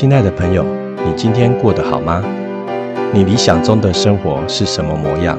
亲爱的朋友，你今天过得好吗？你理想中的生活是什么模样？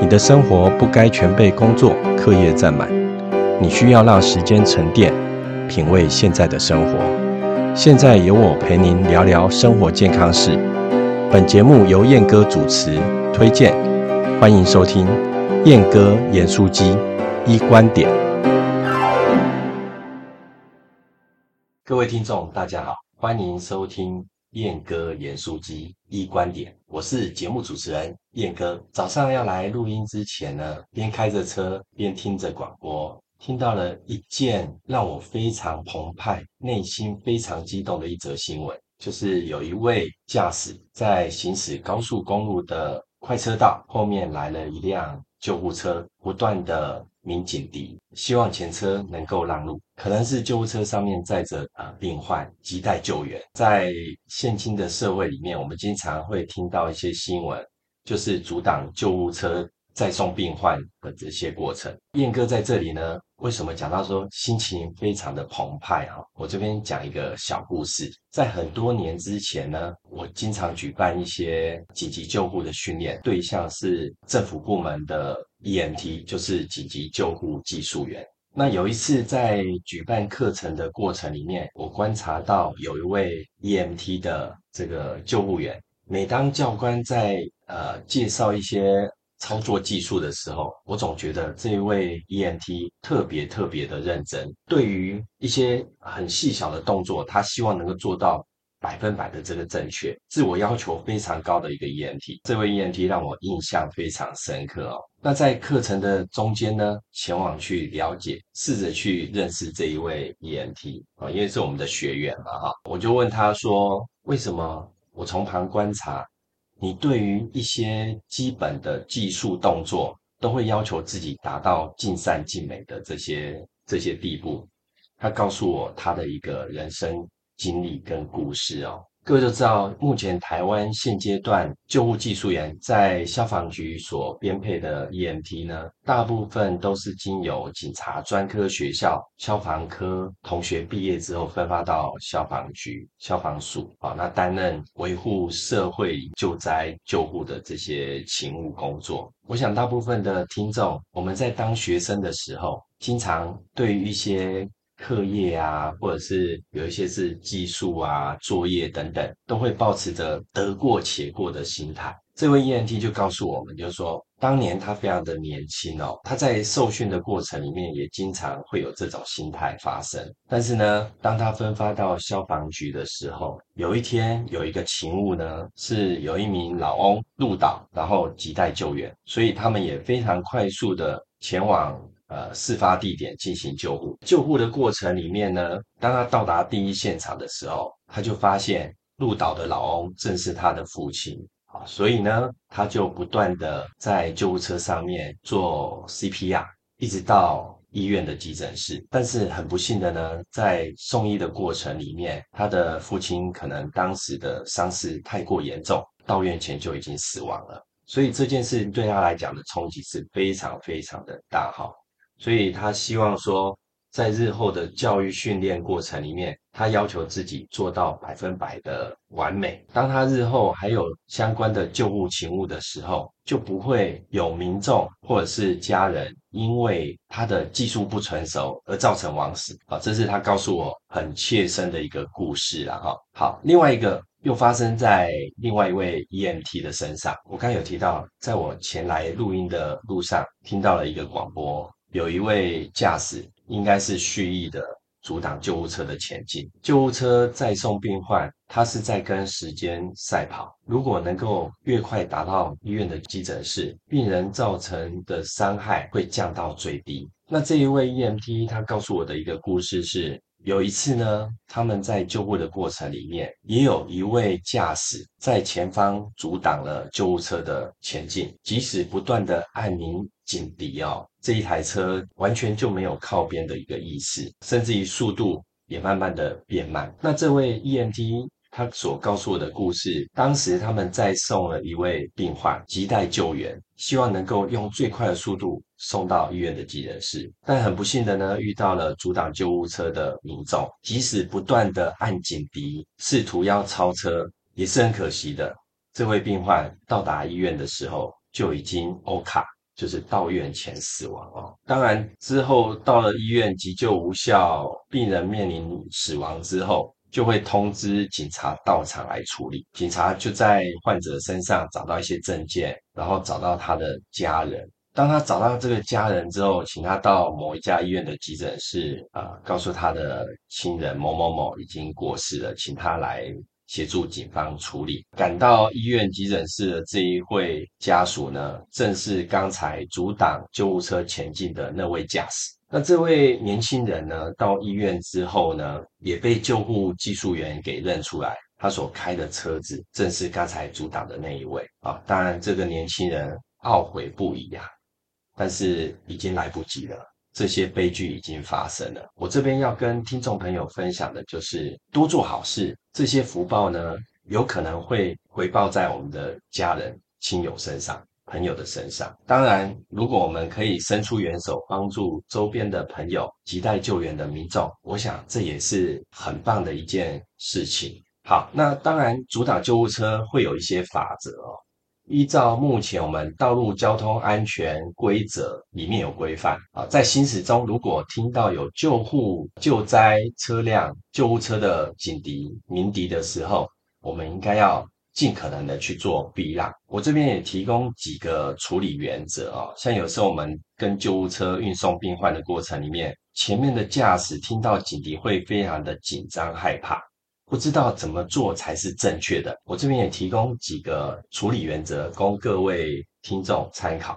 你的生活不该全被工作、课业占满，你需要让时间沉淀，品味现在的生活。现在由我陪您聊聊生活健康事。本节目由燕哥主持推荐，欢迎收听燕哥严书机一观点。各位听众，大家好，欢迎收听燕哥严书机一观点，我是节目主持人燕哥。早上要来录音之前呢，边开着车边听着广播。听到了一件让我非常澎湃、内心非常激动的一则新闻，就是有一位驾驶在行驶高速公路的快车道，后面来了一辆救护车，不断的鸣警笛，希望前车能够让路。可能是救护车上面载着啊病患，亟待救援。在现今的社会里面，我们经常会听到一些新闻，就是阻挡救护车。再送病患的这些过程，燕哥在这里呢，为什么讲到说心情非常的澎湃哈？我这边讲一个小故事，在很多年之前呢，我经常举办一些紧急救护的训练，对象是政府部门的 EMT，就是紧急救护技术员。那有一次在举办课程的过程里面，我观察到有一位 EMT 的这个救护员，每当教官在呃介绍一些操作技术的时候，我总觉得这一位 EMT 特别特别的认真。对于一些很细小的动作，他希望能够做到百分百的这个正确，自我要求非常高的一个 EMT。这位 EMT 让我印象非常深刻哦。那在课程的中间呢，前往去了解，试着去认识这一位 EMT 啊，因为是我们的学员嘛哈。我就问他说：“为什么我从旁观察？”你对于一些基本的技术动作，都会要求自己达到尽善尽美的这些这些地步。他告诉我他的一个人生经历跟故事哦。各位都知道，目前台湾现阶段救护技术员在消防局所编配的 EMT 呢，大部分都是经由警察专科学校消防科同学毕业之后分发到消防局消防署啊，那担任维护社会救灾救护的这些勤务工作。我想大部分的听众，我们在当学生的时候，经常对于一些课业啊，或者是有一些是技术啊、作业等等，都会保持着得过且过的心态。这位 ENT 就告诉我们，就是说，当年他非常的年轻哦，他在受训的过程里面也经常会有这种心态发生。但是呢，当他分发到消防局的时候，有一天有一个勤务呢，是有一名老翁路倒，然后急待救援，所以他们也非常快速的前往。呃，事发地点进行救护。救护的过程里面呢，当他到达第一现场的时候，他就发现鹿岛的老翁正是他的父亲啊，所以呢，他就不断的在救护车上面做 CPR，一直到医院的急诊室。但是很不幸的呢，在送医的过程里面，他的父亲可能当时的伤势太过严重，到院前就已经死亡了。所以这件事对他来讲的冲击是非常非常的大哈。所以他希望说，在日后的教育训练过程里面，他要求自己做到百分百的完美。当他日后还有相关的救护勤务的时候，就不会有民众或者是家人因为他的技术不成熟而造成亡死啊！这是他告诉我很切身的一个故事了哈。好，另外一个又发生在另外一位 EMT 的身上。我刚有提到，在我前来录音的路上，听到了一个广播。有一位驾驶应该是蓄意的阻挡救护车的前进。救护车在送病患，他是在跟时间赛跑。如果能够越快达到医院的急诊室，病人造成的伤害会降到最低。那这一位 EMT 他告诉我的一个故事是。有一次呢，他们在救护的过程里面，也有一位驾驶在前方阻挡了救护车的前进，即使不断的按鸣警笛哦，这一台车完全就没有靠边的一个意识，甚至于速度也慢慢的变慢。那这位 EMT 他所告诉我的故事，当时他们在送了一位病患，急待救援，希望能够用最快的速度送到医院的急诊室。但很不幸的呢，遇到了阻挡救护车的民众，即使不断的按警笛，试图要超车，也是很可惜的。这位病患到达医院的时候，就已经欧卡。就是到院前死亡哦。当然之后到了医院急救无效，病人面临死亡之后，就会通知警察到场来处理。警察就在患者身上找到一些证件，然后找到他的家人。当他找到这个家人之后，请他到某一家医院的急诊室啊，告诉他的亲人某某某已经过世了，请他来。协助警方处理。赶到医院急诊室的这一位家属呢，正是刚才阻挡救护车前进的那位驾驶。那这位年轻人呢，到医院之后呢，也被救护技术员给认出来，他所开的车子正是刚才阻挡的那一位啊。当然，这个年轻人懊悔不已呀，但是已经来不及了。这些悲剧已经发生了。我这边要跟听众朋友分享的就是多做好事，这些福报呢，有可能会回报在我们的家人、亲友身上、朋友的身上。当然，如果我们可以伸出援手，帮助周边的朋友、亟待救援的民众，我想这也是很棒的一件事情。好，那当然，阻挡救护车会有一些法则哦。依照目前我们道路交通安全规则里面有规范啊，在行驶中如果听到有救护救灾车辆、救护车的警笛鸣笛的时候，我们应该要尽可能的去做避让。我这边也提供几个处理原则啊，像有时候我们跟救护车运送病患的过程里面，前面的驾驶听到警笛会非常的紧张害怕。不知道怎么做才是正确的，我这边也提供几个处理原则供各位听众参考。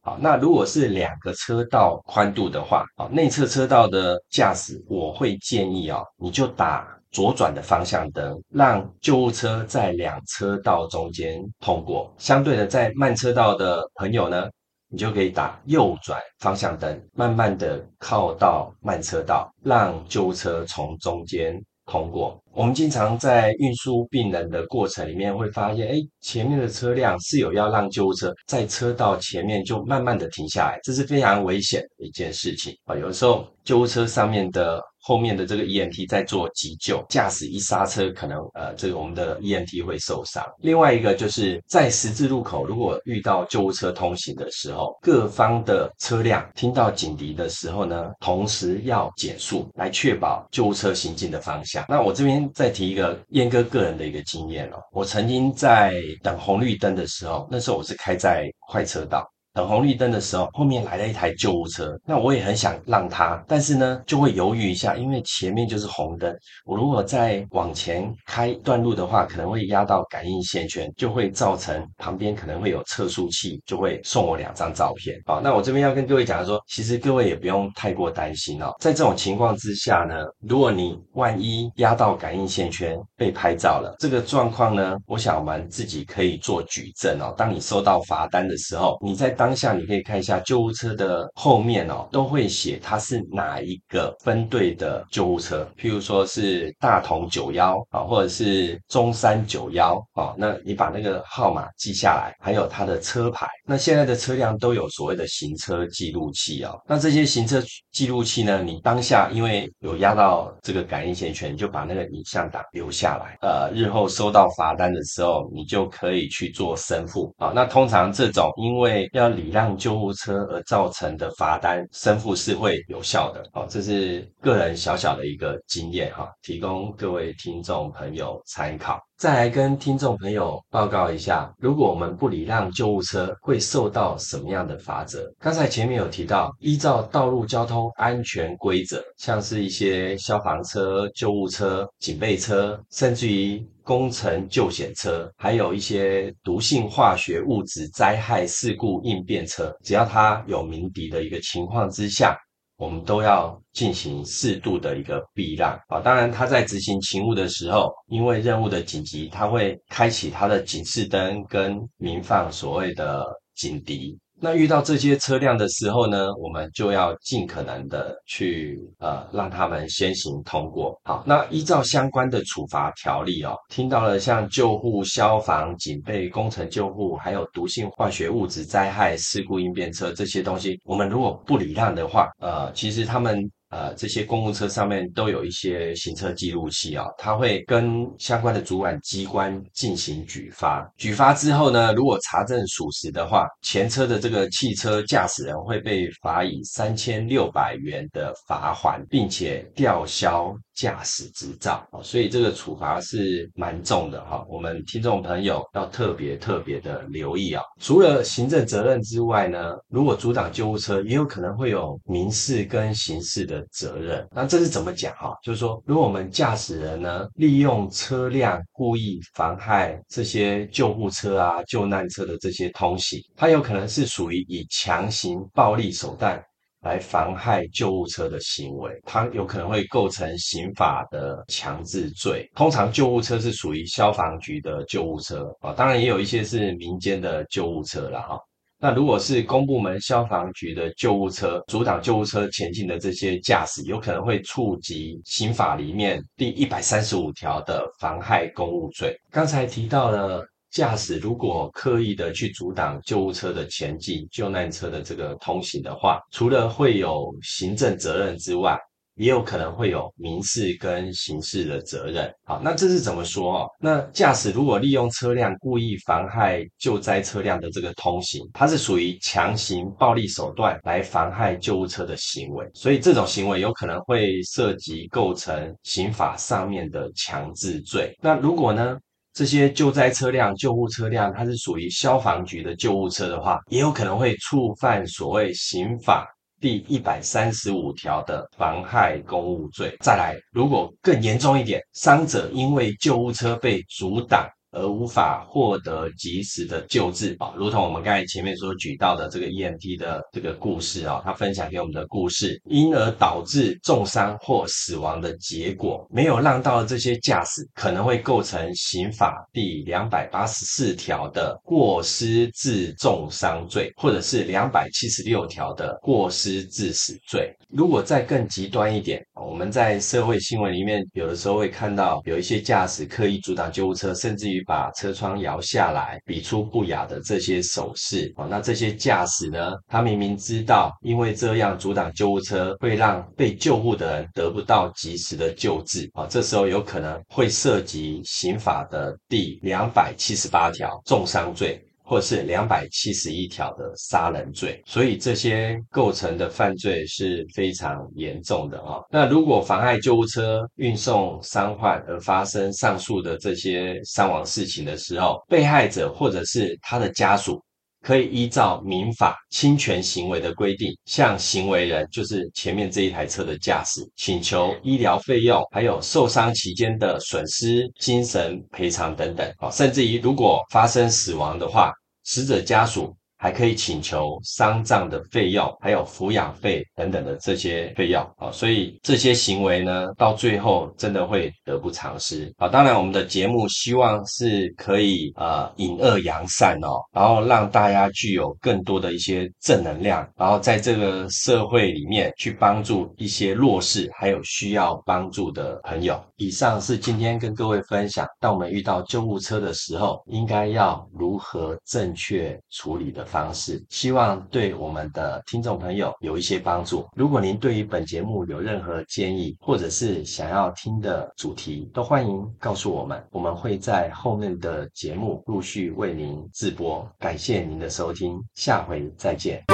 好，那如果是两个车道宽度的话，啊，内侧车道的驾驶，我会建议啊，你就打左转的方向灯，让救护车在两车道中间通过。相对的，在慢车道的朋友呢，你就可以打右转方向灯，慢慢的靠到慢车道，让救护车从中间。通过，我们经常在运输病人的过程里面会发现，哎，前面的车辆是有要让救护车在车道前面就慢慢的停下来，这是非常危险的一件事情啊。有的时候救护车上面的。后面的这个 EMT 在做急救，驾驶一刹车，可能呃，这个我们的 EMT 会受伤。另外一个就是在十字路口，如果遇到救护车通行的时候，各方的车辆听到警笛的时候呢，同时要减速，来确保救护车行进的方向。那我这边再提一个燕哥个人的一个经验哦，我曾经在等红绿灯的时候，那时候我是开在快车道。等红绿灯的时候，后面来了一台救护车，那我也很想让他，但是呢，就会犹豫一下，因为前面就是红灯，我如果再往前开一段路的话，可能会压到感应线圈，就会造成旁边可能会有测速器，就会送我两张照片。好，那我这边要跟各位讲说，其实各位也不用太过担心哦，在这种情况之下呢，如果你万一压到感应线圈被拍照了，这个状况呢，我想我们自己可以做举证哦。当你收到罚单的时候，你在当下你可以看一下救护车的后面哦，都会写它是哪一个分队的救护车，譬如说是大同九幺啊，或者是中山九幺啊，那你把那个号码记下来，还有它的车牌。那现在的车辆都有所谓的行车记录器啊，那这些行车记录器呢，你当下因为有压到这个感应线圈，就把那个影像档留下来，呃，日后收到罚单的时候，你就可以去做申付啊。那通常这种因为要礼让救护车而造成的罚单，申付是会有效的。好，这是个人小小的一个经验哈，提供各位听众朋友参考。再来跟听众朋友报告一下，如果我们不礼让救护车，会受到什么样的罚则？刚才前面有提到，依照道路交通安全规则，像是一些消防车、救护车、警备车，甚至于工程救险车，还有一些毒性化学物质灾害事故应变车，只要它有鸣笛的一个情况之下。我们都要进行适度的一个避让啊！当然，他在执行勤务的时候，因为任务的紧急，他会开启他的警示灯跟鸣放所谓的警笛。那遇到这些车辆的时候呢，我们就要尽可能的去呃让他们先行通过。好，那依照相关的处罚条例哦，听到了像救护、消防、警备、工程救护，还有毒性化学物质灾害事故应变车这些东西，我们如果不礼让的话，呃，其实他们。呃，这些公务车上面都有一些行车记录器啊，它会跟相关的主管机关进行举发。举发之后呢，如果查证属实的话，前车的这个汽车驾驶人会被罚以三千六百元的罚款，并且吊销。驾驶执照，所以这个处罚是蛮重的哈。我们听众朋友要特别特别的留意啊。除了行政责任之外呢，如果阻挡救护车，也有可能会有民事跟刑事的责任。那这是怎么讲哈？就是说，如果我们驾驶人呢，利用车辆故意妨害这些救护车啊、救难车的这些通行，它有可能是属于以强行暴力手段。来妨害救护车的行为，它有可能会构成刑法的强制罪。通常救护车是属于消防局的救护车啊，当然也有一些是民间的救护车了哈。那如果是公部门消防局的救护车阻挡救护车前进的这些驾驶，有可能会触及刑法里面第一百三十五条的妨害公务罪。刚才提到了。驾驶如果刻意的去阻挡救护车的前进、救难车的这个通行的话，除了会有行政责任之外，也有可能会有民事跟刑事的责任。好，那这是怎么说哦？那驾驶如果利用车辆故意妨害救灾车辆的这个通行，它是属于强行暴力手段来妨害救护车的行为，所以这种行为有可能会涉及构成刑法上面的强制罪。那如果呢？这些救灾车辆、救护车辆，它是属于消防局的救护车的话，也有可能会触犯所谓刑法第一百三十五条的妨害公务罪。再来，如果更严重一点，伤者因为救护车被阻挡。而无法获得及时的救治啊，如同我们刚才前面所举到的这个 EMT 的这个故事啊，他分享给我们的故事，因而导致重伤或死亡的结果，没有让到这些驾驶，可能会构成刑法第两百八十四条的过失致重伤罪，或者是两百七十六条的过失致死罪。如果再更极端一点，我们在社会新闻里面有的时候会看到有一些驾驶刻意阻挡救护车，甚至于把车窗摇下来，比出不雅的这些手势哦。那这些驾驶呢，他明明知道，因为这样阻挡救护车会让被救护的人得不到及时的救治啊。这时候有可能会涉及刑法的第两百七十八条重伤罪。或是两百七十一条的杀人罪，所以这些构成的犯罪是非常严重的啊。那如果妨碍救护车运送伤患而发生上述的这些伤亡事情的时候，被害者或者是他的家属，可以依照民法侵权行为的规定，向行为人，就是前面这一台车的驾驶，请求医疗费用，还有受伤期间的损失、精神赔偿等等啊，甚至于如果发生死亡的话。死者家属还可以请求丧葬的费用，还有抚养费等等的这些费用啊，所以这些行为呢，到最后真的会得不偿失啊。当然，我们的节目希望是可以呃引恶扬善哦，然后让大家具有更多的一些正能量，然后在这个社会里面去帮助一些弱势还有需要帮助的朋友。以上是今天跟各位分享，当我们遇到救护车的时候，应该要如何正确处理的方式。希望对我们的听众朋友有一些帮助。如果您对于本节目有任何建议，或者是想要听的主题，都欢迎告诉我们，我们会在后面的节目陆续为您直播。感谢您的收听，下回再见。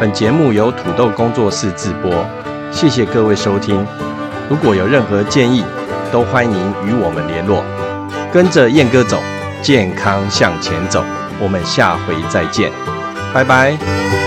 本节目由土豆工作室制播，谢谢各位收听。如果有任何建议，都欢迎与我们联络。跟着燕哥走，健康向前走。我们下回再见，拜拜。